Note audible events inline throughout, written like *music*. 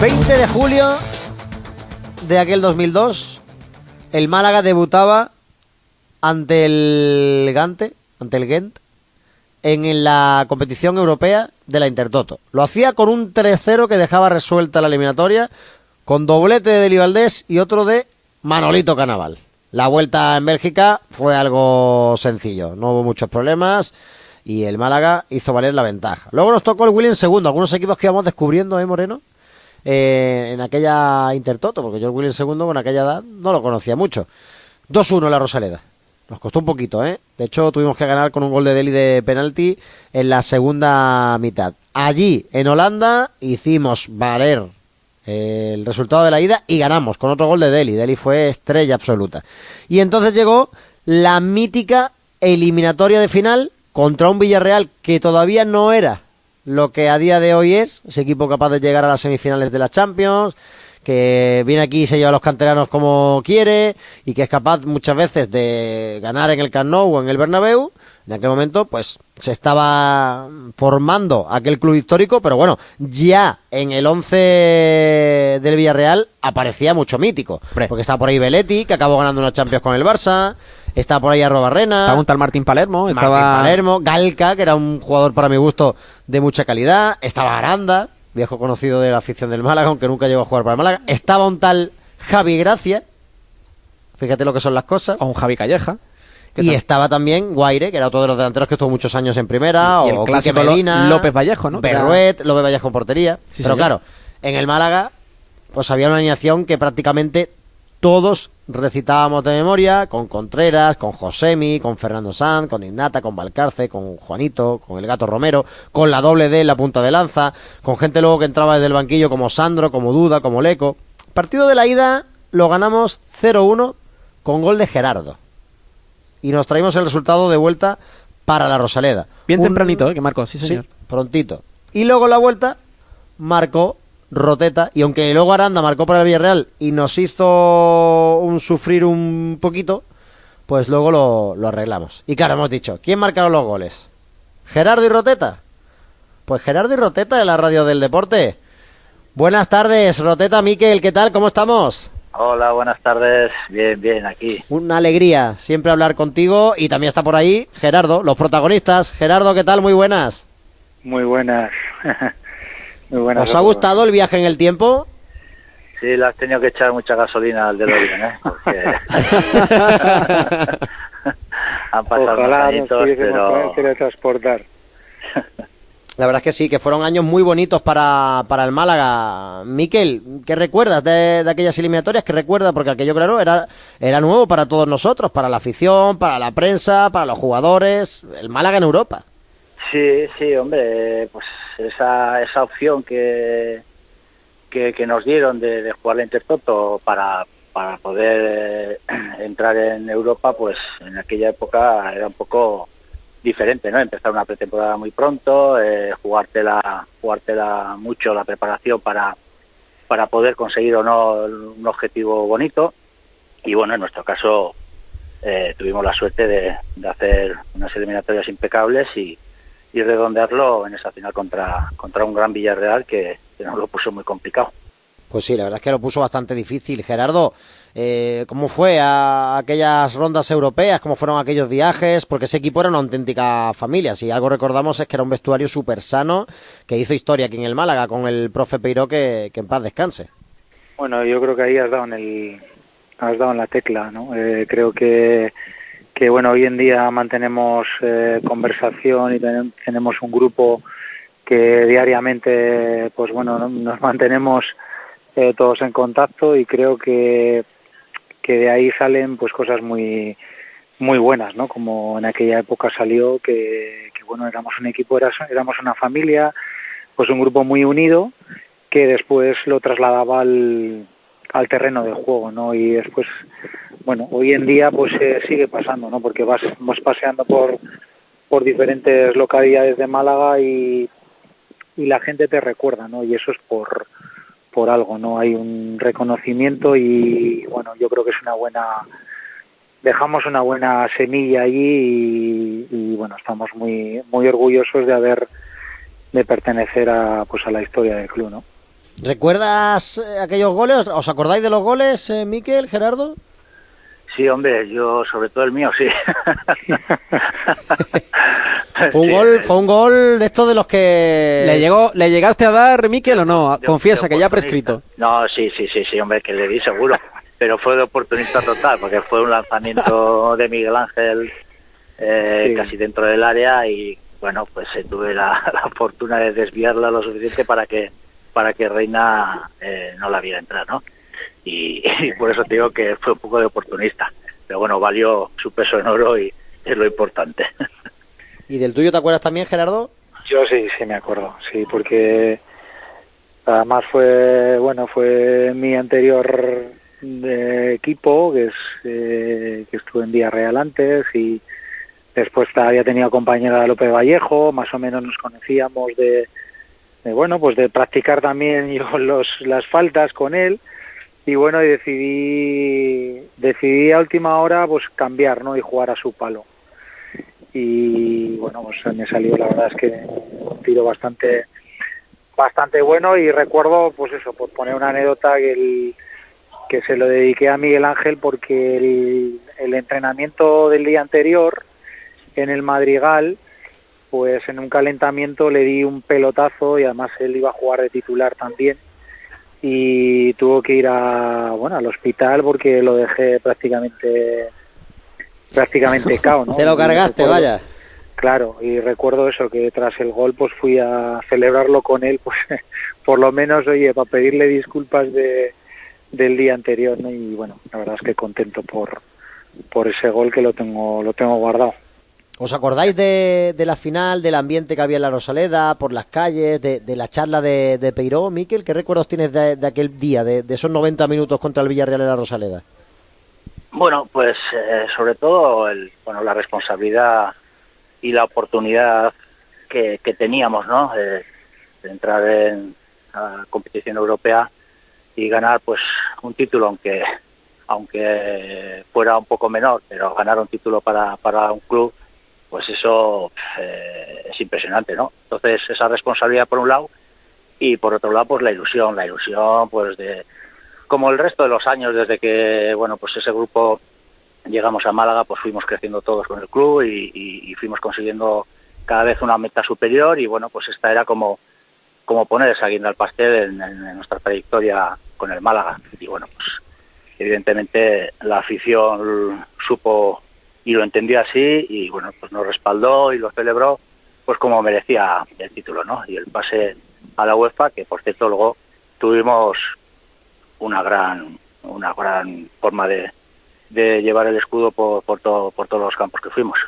20 de julio de aquel 2002, el Málaga debutaba ante el Gante, ante el Gent, en la competición europea de la Intertoto. Lo hacía con un 3-0 que dejaba resuelta la eliminatoria, con doblete de Delibaldés y otro de Manolito Canaval. La vuelta en Bélgica fue algo sencillo, no hubo muchos problemas y el Málaga hizo valer la ventaja. Luego nos tocó el Williams segundo, algunos equipos que íbamos descubriendo, ¿eh, Moreno? Eh, en aquella Intertoto, porque el Williams segundo con aquella edad no lo conocía mucho. 2-1 la Rosaleda. Nos costó un poquito, ¿eh? De hecho, tuvimos que ganar con un gol de Deli de penalti en la segunda mitad. Allí, en Holanda, hicimos valer el resultado de la ida y ganamos con otro gol de Deli. Deli fue estrella absoluta. Y entonces llegó la mítica eliminatoria de final contra un Villarreal que todavía no era lo que a día de hoy es, ese equipo capaz de llegar a las semifinales de la Champions, que viene aquí y se lleva a los canteranos como quiere y que es capaz muchas veces de ganar en el Camp Nou o en el Bernabéu. En aquel momento, pues se estaba formando aquel club histórico, pero bueno, ya en el 11 del Villarreal aparecía mucho mítico. Porque está por ahí Belletti, que acabó ganando una Champions con el Barça. Está por ahí Arrobarrena. Estaba un tal Martín Palermo. Martín Estaba... Palermo, Galca, que era un jugador para mi gusto de mucha calidad. Estaba Aranda, viejo conocido de la afición del Málaga, aunque nunca llegó a jugar para el Málaga. Estaba un tal Javi Gracia. Fíjate lo que son las cosas. O un Javi Calleja. Y estaba también Guaire, que era otro de los delanteros que estuvo muchos años en primera. Y el o clásico Medina. López Vallejo, ¿no? Berruet, López Vallejo en portería. Sí, Pero señor. claro, en el Málaga, pues había una alineación que prácticamente todos recitábamos de memoria, con Contreras, con Josemi, con Fernando Sanz, con Ignata, con Valcarce, con Juanito, con el Gato Romero, con la doble D en la punta de lanza, con gente luego que entraba desde el banquillo como Sandro, como Duda, como Leco. Partido de la ida lo ganamos 0-1 con gol de Gerardo. Y nos traímos el resultado de vuelta para la Rosaleda. Bien Un- tempranito, ¿eh? Que marcó, sí, Sí, señor. prontito. Y luego la vuelta marcó Roteta. Y aunque luego Aranda marcó para el Villarreal y nos hizo un sufrir un poquito, pues luego lo, lo arreglamos. Y claro, hemos dicho, ¿quién marcaron los goles? ¿Gerardo y Roteta? Pues Gerardo y Roteta de la radio del deporte. Buenas tardes, Roteta, Miquel, ¿qué tal? ¿Cómo estamos? Hola, buenas tardes. Bien, bien, aquí. Una alegría siempre hablar contigo y también está por ahí Gerardo, los protagonistas. Gerardo, ¿qué tal? Muy buenas. Muy buenas. *laughs* Muy buenas. ¿Os ha gustado el viaje en el tiempo? Sí, le has tenido que echar mucha gasolina al DeLorean, ¿eh? *laughs* Porque *laughs* han pasado Ojalá nos añitos, pero teletransportar. *laughs* La verdad es que sí, que fueron años muy bonitos para, para el Málaga. Miquel, ¿qué recuerdas de, de aquellas eliminatorias? ¿Qué recuerdas? Porque aquello, claro, era, era nuevo para todos nosotros, para la afición, para la prensa, para los jugadores. El Málaga en Europa. sí, sí, hombre, pues esa, esa opción que, que, nos dieron de, de jugar la Intertoto para, para poder eh, *clears throat* entrar en Europa, pues en aquella época era un poco diferente, ¿no? Empezar una pretemporada muy pronto, eh, jugártela, jugártela mucho la preparación para, para poder conseguir o no un objetivo bonito. Y bueno, en nuestro caso eh, tuvimos la suerte de, de hacer unas eliminatorias impecables y, y redondearlo en esa final contra, contra un gran Villarreal que, que nos lo puso muy complicado. Pues sí, la verdad es que lo puso bastante difícil. Gerardo, eh, ¿cómo fue a aquellas rondas europeas? ¿Cómo fueron aquellos viajes? Porque ese equipo era una auténtica familia. Si algo recordamos es que era un vestuario súper sano que hizo historia aquí en el Málaga con el profe Peiró que, que en paz descanse. Bueno, yo creo que ahí has dado en el has dado en la tecla, ¿no? Eh, creo que que bueno hoy en día mantenemos eh, conversación y ten- tenemos un grupo que diariamente pues bueno no- nos mantenemos eh, todos en contacto y creo que que de ahí salen pues cosas muy muy buenas, ¿no? Como en aquella época salió que, que bueno éramos un equipo, eras- éramos una familia, pues un grupo muy unido que después lo trasladaba al, al terreno de juego, ¿no? Y después, bueno, hoy en día pues eh, sigue pasando, ¿no? Porque vas, vas paseando por, por diferentes localidades de Málaga y, y la gente te recuerda, ¿no? Y eso es por, por algo, ¿no? Hay un reconocimiento y, bueno, yo creo que es una buena... Dejamos una buena semilla allí y, bueno, estamos muy muy orgullosos de haber de pertenecer a pues a la historia del club, ¿no? ¿Recuerdas eh, aquellos goles? ¿Os acordáis de los goles, eh, Miquel, Gerardo? Sí, hombre, yo sobre todo el mío, sí. *laughs* fue un Sí, gol, fue un gol de estos de los que ¿Le, llegó, ¿Le llegaste a dar, Miquel, o no? de- Confiesa de que ya ha prescrito. No, sí, sí, sí, sí, hombre, que le di seguro. Pero fue de oportunista total, porque fue un lanzamiento *laughs* de Miguel Ángel eh, Sí. casi dentro del área y bueno, pues eh, tuve la, *laughs* la fortuna de desviarla lo suficiente para que para que Reina eh, no la viera entrar, ¿no? Y, y por eso te digo que fue un poco de oportunista. Pero bueno, valió su peso en oro y es lo importante. *laughs* ¿Y del tuyo te acuerdas también, Gerardo? Yo sí, sí me acuerdo, sí, porque además fue, bueno, fue mi anterior eh, equipo, que es eh, que estuve en Villarreal antes y después había tenido compañera de López Vallejo, más o menos nos conocíamos de, de, bueno, pues de practicar también *laughs* yo los, las faltas con él y bueno, y decidí decidí a última hora pues cambiar, ¿no? y jugar a su palo. Y bueno pues me salió la verdad es que un tiro bastante bastante bueno. Y recuerdo pues eso por poner una anécdota que se lo dediqué a Miguel Ángel porque el, el entrenamiento del día anterior en el Madrigal pues en un calentamiento le di un pelotazo y además él iba a jugar de titular también y tuvo que ir a bueno al hospital porque lo dejé prácticamente prácticamente *laughs* cao, ¿no? Te lo cargaste, recuerdo- vaya. Claro, y recuerdo eso, que tras el gol pues fui a celebrarlo con él, pues *laughs* por lo menos, oye, para pedirle disculpas de, del día anterior, ¿no? Y bueno, la verdad es que contento por, por ese gol que lo tengo, lo tengo guardado. ¿Os acordáis de, la final, del ambiente que había en la Rosaleda, por las calles, de, la charla de, de Peiró, Miquel? ¿Qué recuerdos tienes de, aquel día, de, esos 90 minutos contra el Villarreal en la Rosaleda? Bueno, pues eh, sobre todo el, bueno, la responsabilidad y la oportunidad que, que teníamos, ¿no? Eh, de entrar en la competición europea y ganar, pues, un título, aunque aunque fuera un poco menor, pero ganar un título para, para un club, pues eso eh, es impresionante, ¿no? Entonces esa responsabilidad por un lado y por otro lado, pues la ilusión, la ilusión, pues de como el resto de los años desde que bueno pues ese grupo llegamos a Málaga pues fuimos creciendo todos con el club y, fuimos consiguiendo cada vez una meta superior y bueno pues esta era como como poner esa guinda al pastel en nuestra trayectoria con el Málaga y bueno pues evidentemente la afición supo y lo entendió así y bueno pues nos respaldó y lo celebró pues como merecía el título no y el pase a la UEFA que por cierto luego tuvimos una gran una gran forma de, de llevar el escudo por, por, todo- por todos los campos que fuimos.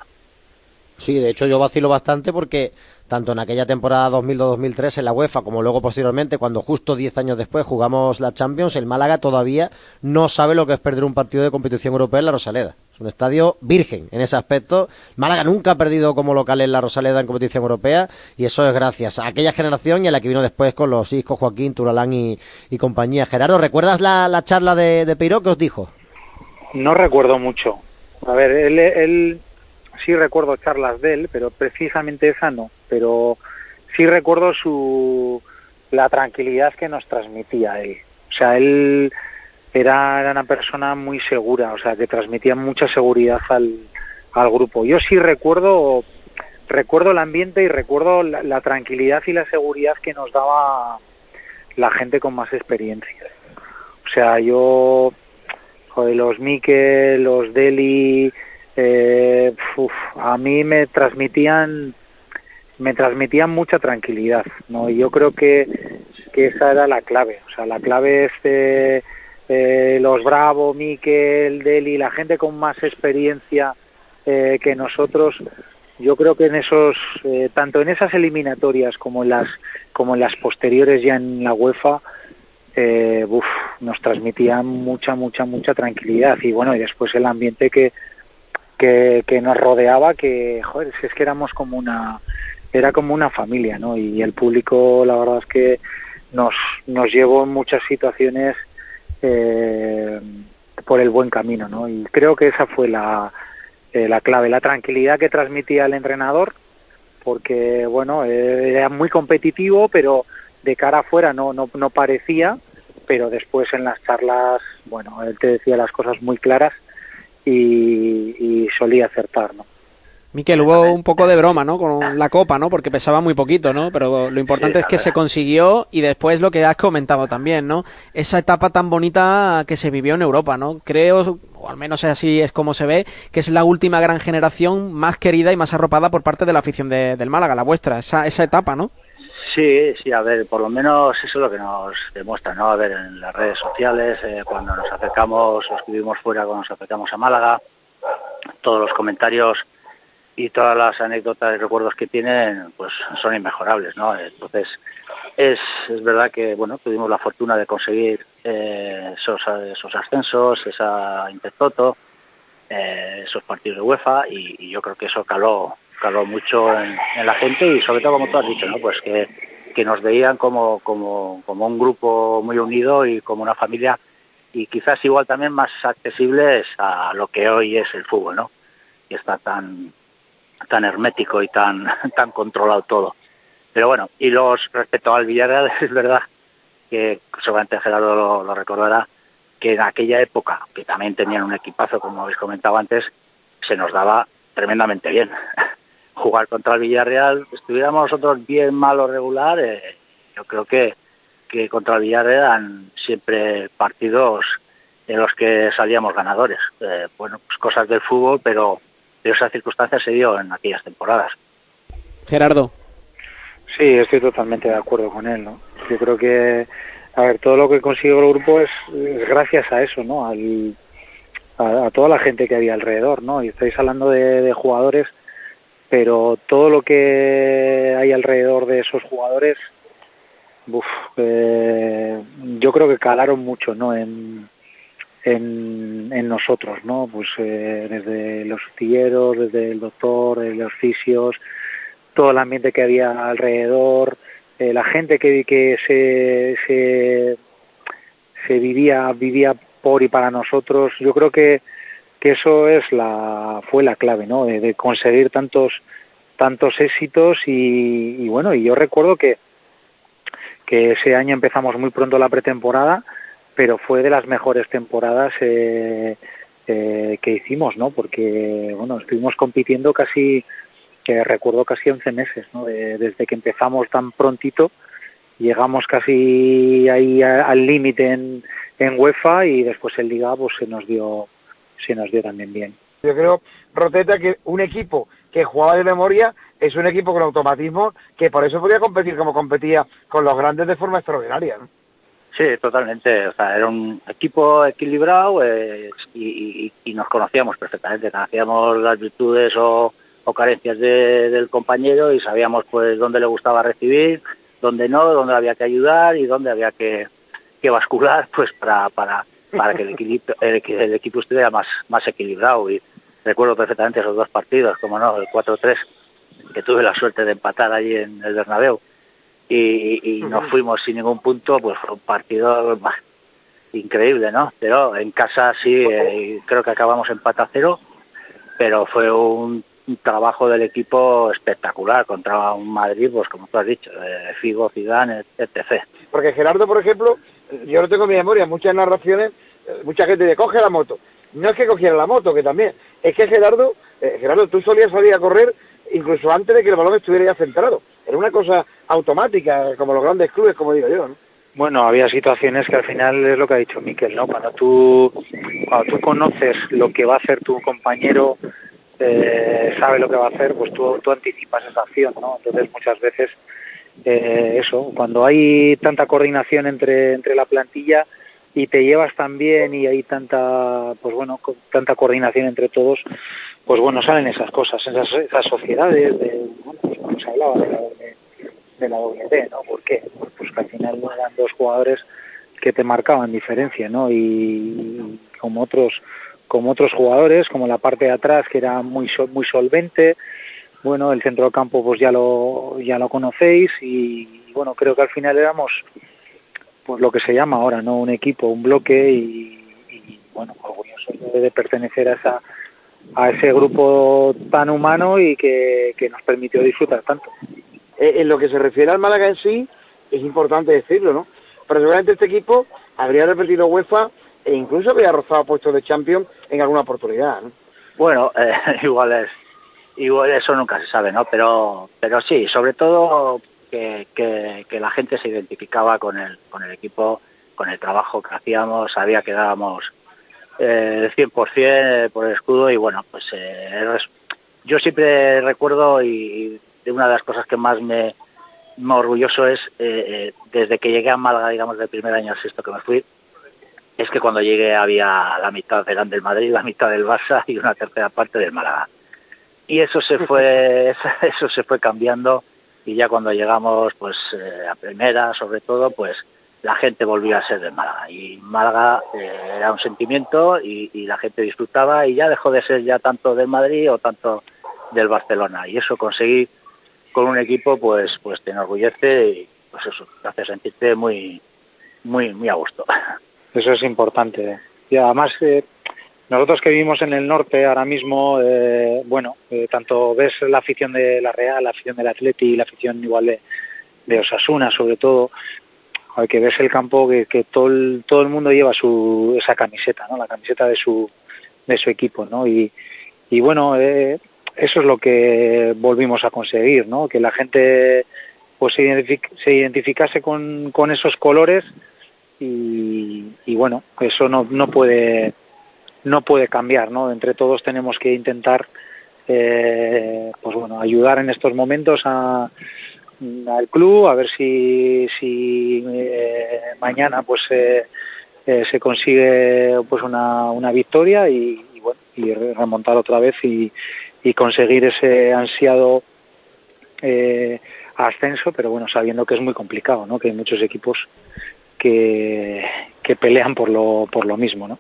Sí, de hecho yo vacilo bastante porque tanto en aquella temporada 2002-2003 en la UEFA como luego posteriormente cuando justo 10 años después jugamos la Champions, el Málaga todavía no sabe lo que es perder un partido de competición europea en la Rosaleda. Un estadio virgen en ese aspecto. Málaga nunca ha perdido como local en la Rosaleda en competición europea y eso es gracias a aquella generación y a la que vino después con los Isco, Joaquín, Turalán y, y compañía. Gerardo, ¿recuerdas la, la charla de, de Peiró que os dijo? No recuerdo mucho. A ver, él, él sí recuerdo charlas de él, pero precisamente esa no. Pero sí recuerdo su la tranquilidad que nos transmitía él. O sea, él era, era una persona muy segura, o sea, que transmitía mucha seguridad al, al grupo. Yo sí recuerdo recuerdo el ambiente y recuerdo la, tranquilidad y la seguridad que nos daba la gente con más experiencia. O sea, yo los Mikel, los Deli, eh, a mí me transmitían me transmitían mucha tranquilidad, ¿no? Y yo creo que, que esa era la clave, o sea, la clave es eh, eh, los Bravo, Mikel, Deli, la gente con más experiencia eh, que nosotros, yo creo que en esos, eh, tanto en esas eliminatorias como en las, como en las posteriores ya en la UEFA, eh, uf, nos transmitían mucha, mucha, mucha tranquilidad y bueno, y después el ambiente que, que, que nos rodeaba, que, joder, si es que éramos como una, era como una familia, ¿no? Y el público, la verdad es que nos, nos llevó en muchas situaciones eh, por el buen camino, ¿no? Y creo que esa fue la, eh, la clave, la tranquilidad que transmitía el entrenador, porque, bueno, eh, era muy competitivo, pero de cara afuera no, no, no parecía, pero después en las charlas, bueno, él te decía las cosas muy claras y, y solía acertar, ¿no? Miquel, hubo un poco de broma, ¿no? Con la copa, ¿no? Porque pesaba muy poquito, ¿no? Pero lo importante Sí, es que se consiguió y después lo que has comentado también, ¿no? Esa etapa tan bonita que se vivió en Europa, ¿no? Creo, o al menos así es como se ve, que es la última gran generación más querida y más arropada por parte de la afición de- del Málaga, la vuestra, esa, esa etapa, ¿no? Sí, sí, a ver, por lo menos eso es lo que nos demuestra, ¿no? A ver, en las redes sociales, eh, cuando nos acercamos, los que vivimos fuera, cuando nos acercamos a Málaga, todos los comentarios y todas las anécdotas y recuerdos que tienen, pues son inmejorables, ¿no? Entonces, es, es verdad que, bueno, tuvimos la fortuna de conseguir eh, esos, esos ascensos, esa Intertoto, eh, esos partidos de UEFA y, yo creo que eso caló caló mucho en, en la gente y sobre todo como tú has dicho no pues que, que nos veían como, como como un grupo muy unido y como una familia y quizás igual también más accesibles a lo que hoy es el fútbol no y está tan tan hermético y tan *laughs* tan controlado todo pero bueno y los respecto al Villarreal *laughs* es verdad que seguramente Gerardo lo, recordará que en aquella época, que también tenían un equipazo, como habéis comentado antes, se nos daba tremendamente bien. *laughs* Jugar contra el Villarreal, estuviéramos nosotros bien, mal o regular, yo creo que, que contra el Villarreal eran siempre partidos en los que salíamos ganadores. Eh, bueno, pues cosas del fútbol, pero, pero esa circunstancia se dio en aquellas temporadas. Gerardo. Sí, estoy totalmente de acuerdo con él, ¿no? Yo creo que, a ver, todo lo que consiguió el grupo es, es gracias a eso, ¿no? Al, a, a, toda la gente que había alrededor, ¿no? Y estáis hablando de, de, jugadores, pero todo lo que hay alrededor de esos jugadores, uf, eh, yo creo que calaron mucho, ¿no? En, en, en nosotros, ¿no? Pues eh, desde los astilleros, desde el doctor, desde los fisios, todo el ambiente que había alrededor, eh, la gente que, que se, se, se, vivía vivía por y para nosotros. Yo creo que, que eso es la fue la clave, ¿no? De, de conseguir tantos tantos éxitos y, y, bueno, y yo recuerdo que que ese año empezamos muy pronto la pretemporada, pero fue de las mejores temporadas eh, eh, que hicimos, ¿no? Porque bueno, estuvimos compitiendo casi que recuerdo casi 11 meses, ¿no? De, desde que empezamos tan prontito, llegamos casi ahí a, al límite en, en, UEFA y después en Liga pues se nos dio se nos dio también bien. Yo creo, Roteta, que un equipo que jugaba de memoria es un equipo con automatismo que por eso podía competir como competía con los grandes de forma extraordinaria, ¿no? Sí, totalmente. O sea, era un equipo equilibrado eh, y, nos conocíamos perfectamente. Conocíamos las virtudes o, o carencias de, del compañero y sabíamos pues dónde le gustaba recibir, dónde no, dónde había que ayudar y dónde había que, que bascular *laughs* pues para, para, para que el equipo, el, el, equipo estuviera más, más equilibrado. Y recuerdo perfectamente esos dos partidos, como no, el 4-3, que tuve la suerte de empatar allí en el Bernabéu y, y, nos fuimos sin ningún punto, pues fue un partido bah, increíble, ¿no? Pero en casa sí, eh, creo que acabamos empate a cero, pero fue un trabajo del equipo espectacular contra un Madrid, pues como tú has dicho, eh, Figo, Zidane, etc. Porque Gerardo, por ejemplo, yo no tengo mi memoria, muchas narraciones, mucha gente dice, coge la moto. No es que cogiera la moto, que también, es que Gerardo, eh, Gerardo, tú solías salir a correr incluso antes de que el balón estuviera ya centrado. Era una cosa automática, como los grandes clubes, como digo yo, ¿no? Bueno, había situaciones que al final es lo que ha dicho Miquel, ¿no? Cuando tú, cuando tú conoces lo que va a hacer tu compañero, eh, sabe lo que va a hacer, pues tú, tú anticipas esa acción, ¿no? Entonces muchas veces eh, eso, cuando hay tanta coordinación entre, entre la plantilla y te llevas tan bien y hay tanta, pues bueno, tanta coordinación entre todos, pues bueno, salen esas cosas, esas, esas sociedades, de, pues se hablaba de la, la WD, ¿no? ¿Por qué? Pues, pues que al final eran dos jugadores que te marcaban diferencia, ¿no? Y, como otros como otros jugadores, como la parte de atrás que era muy muy solvente. Bueno, el centro del campo pues ya lo ya lo conocéis y, y, bueno, creo que al final éramos pues lo que se llama ahora, ¿no? Un equipo, un bloque y, y bueno, orgulloso de, de pertenecer a esa a ese grupo tan humano y que, que nos permitió disfrutar tanto. Eh, en lo que se refiere al Málaga en sí, es importante decirlo, ¿no? Pero seguramente este equipo habría repetido UEFA e incluso habría rozado puestos de Champions en alguna oportunidad, ¿no? Bueno, eh, *laughs* igual es, igual eso nunca se sabe, ¿no? Pero, pero sí, sobre todo que, que, la gente se identificaba con el, con el equipo, con el trabajo que hacíamos, sabía que dábamos eh, 100% por el escudo y bueno, pues eh, yo siempre recuerdo y, y una de las cosas que más me, me orgulloso es eh, eh, desde que llegué a Málaga, digamos, del primer año al sexto que me fui, es que cuando llegué había la mitad eran del Madrid, la mitad del Barça y una tercera parte del Málaga. Y eso se fue, *laughs* eso se fue cambiando y ya cuando llegamos, pues eh, a primera, sobre todo, pues la gente volvió a ser del Málaga. Y Málaga eh, era un sentimiento y, la gente disfrutaba y ya dejó de ser ya tanto del Madrid o tanto del Barcelona. Y eso conseguí con un equipo pues pues te enorgullece y pues eso te hace sentirte muy muy muy a gusto. Eso es importante. Y además eh, nosotros que vivimos en el norte ahora mismo eh, bueno eh, tanto ves la afición de la Real la afición del Atleti la afición igual de, de Osasuna sobre todo que ves el campo que, todo el, todo el mundo lleva su esa camiseta no la camiseta de su de su equipo no y bueno eh, eso es lo que volvimos a conseguir, ¿no? Que la gente pues se, identific se identificase con, con, esos colores y, y, bueno, eso no, no puede no puede cambiar, ¿no? Entre todos tenemos que intentar eh, pues bueno, ayudar en estos momentos a, al club a ver si, si eh, mañana pues eh, eh, se consigue pues una, una victoria y, y bueno y remontar otra vez y, y conseguir ese ansiado eh, ascenso, pero bueno, sabiendo que es muy complicado, ¿no? Que hay muchos equipos que, que pelean por lo, por lo mismo, ¿no?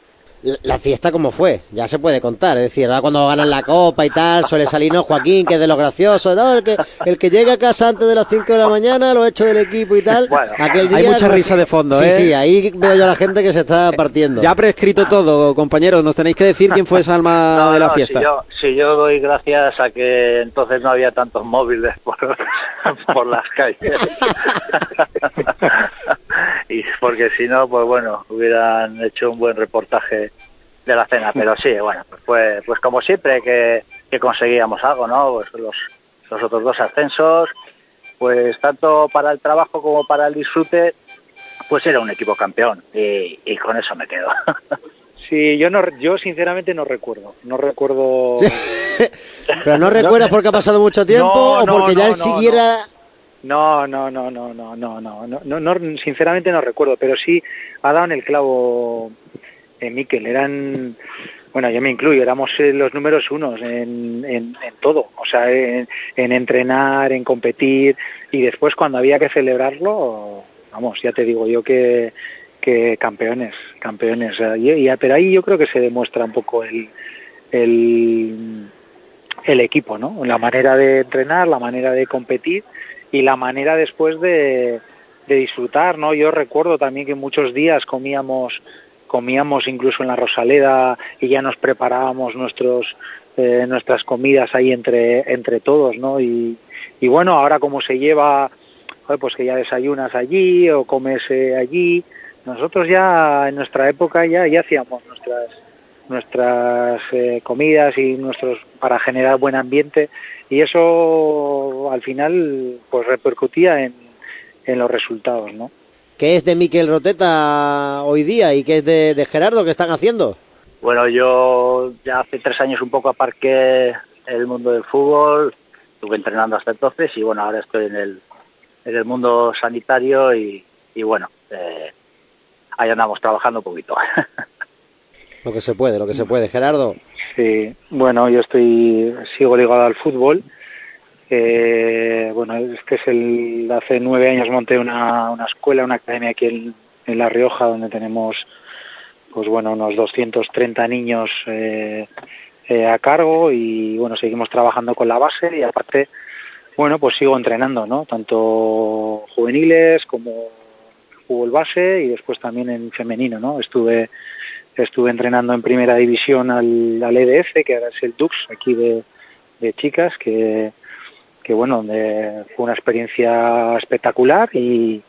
La fiesta como fue, ya se puede contar, es decir, ahora cuando ganan la copa y tal, suele salir no Joaquín, que es de los graciosos, ¿no? el que el que llega a casa antes de las 5 de la mañana, lo hecho del equipo y tal, bueno, aquel día hay mucha risa de fondo, sí, ¿eh? Sí, ahí veo yo a la gente que se está partiendo. Ya ha prescrito todo, compañeros, nos tenéis que decir quién fue esa alma *laughs* no, de la no, fiesta. Si yo, si yo doy gracias a que entonces no había tantos móviles *laughs* por, por las calles. *laughs* y porque si no, pues bueno, hubieran hecho un buen reportaje de la cena, pero sí, bueno, pues, fue, pues como siempre que, que conseguíamos algo, ¿no? Pues los, los otros dos ascensos, pues tanto para el trabajo como para el disfrute, pues era un equipo campeón y, y con eso me quedo. *laughs* Sí, yo no, yo sinceramente no recuerdo, no recuerdo. *laughs* Pero no *laughs* recuerdas porque ha pasado mucho tiempo No, o no, porque ya no, él siguiera. No, no, no, no, no, no, no, no, no, sinceramente no recuerdo, pero sí ha dado en el clavo eh, Miquel, eran, bueno, yo me incluyo, éramos eh, los números unos en, en, en todo, o sea, en, en, entrenar, en competir, y después cuando había que celebrarlo, vamos, ya te digo yo que, que campeones, campeones, y, y, pero ahí yo creo que se demuestra un poco el, el, el equipo, ¿no? La manera de entrenar, la manera de competir y la manera después de, de disfrutar, ¿no? Yo recuerdo también que muchos días comíamos comíamos incluso en la Rosaleda y ya nos preparábamos nuestros eh, nuestras comidas ahí entre entre todos, ¿no? Y, y bueno, ahora como se lleva, pues que ya desayunas allí o comes eh, allí, nosotros ya en nuestra época ya ya hacíamos nuestras nuestras eh, comidas y nuestros para generar buen ambiente y eso al final pues repercutía en, en los resultados, ¿no? ¿Qué es de Miquel Roteta hoy día y qué es de, de Gerardo que están haciendo? Bueno, yo ya hace tres años un poco aparqué el mundo del fútbol, estuve entrenando hasta entonces y bueno, ahora estoy en el, en el mundo sanitario y, y bueno, eh, ahí andamos trabajando un poquito. *laughs* lo que se puede, lo que se puede. Gerardo. Sí, bueno, yo estoy, sigo ligado al fútbol. Eh, bueno, este es el, hace nueve años monté una, una escuela, una academia aquí en, La Rioja, donde tenemos, pues bueno, unos 230 niños eh, eh, a cargo y bueno, seguimos trabajando con la base y aparte, bueno, pues sigo entrenando, ¿no? Tanto juveniles como fútbol base y después también en femenino, ¿no? Estuve estuve entrenando en primera división al, al EDF, que ahora es el Dux, aquí de, de chicas, que, que bueno, donde fue una experiencia espectacular y,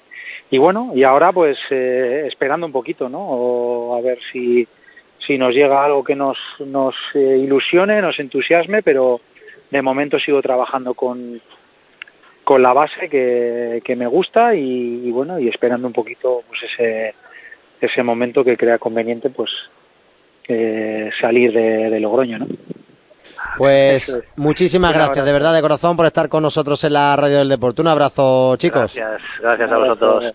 y bueno, y ahora pues eh, esperando un poquito, ¿no? A ver si, si nos llega algo que nos, nos eh, ilusione, nos entusiasme, pero de momento sigo trabajando con, con la base que, que me gusta y, y bueno, y esperando un poquito pues ese, ese momento que crea conveniente pues eh, salir de, de Logroño, ¿no? Pues es. muchísimas gracias abrazo. de verdad de corazón por estar con nosotros en la radio del deporte. Un abrazo, chicos. Gracias, gracias a vosotros.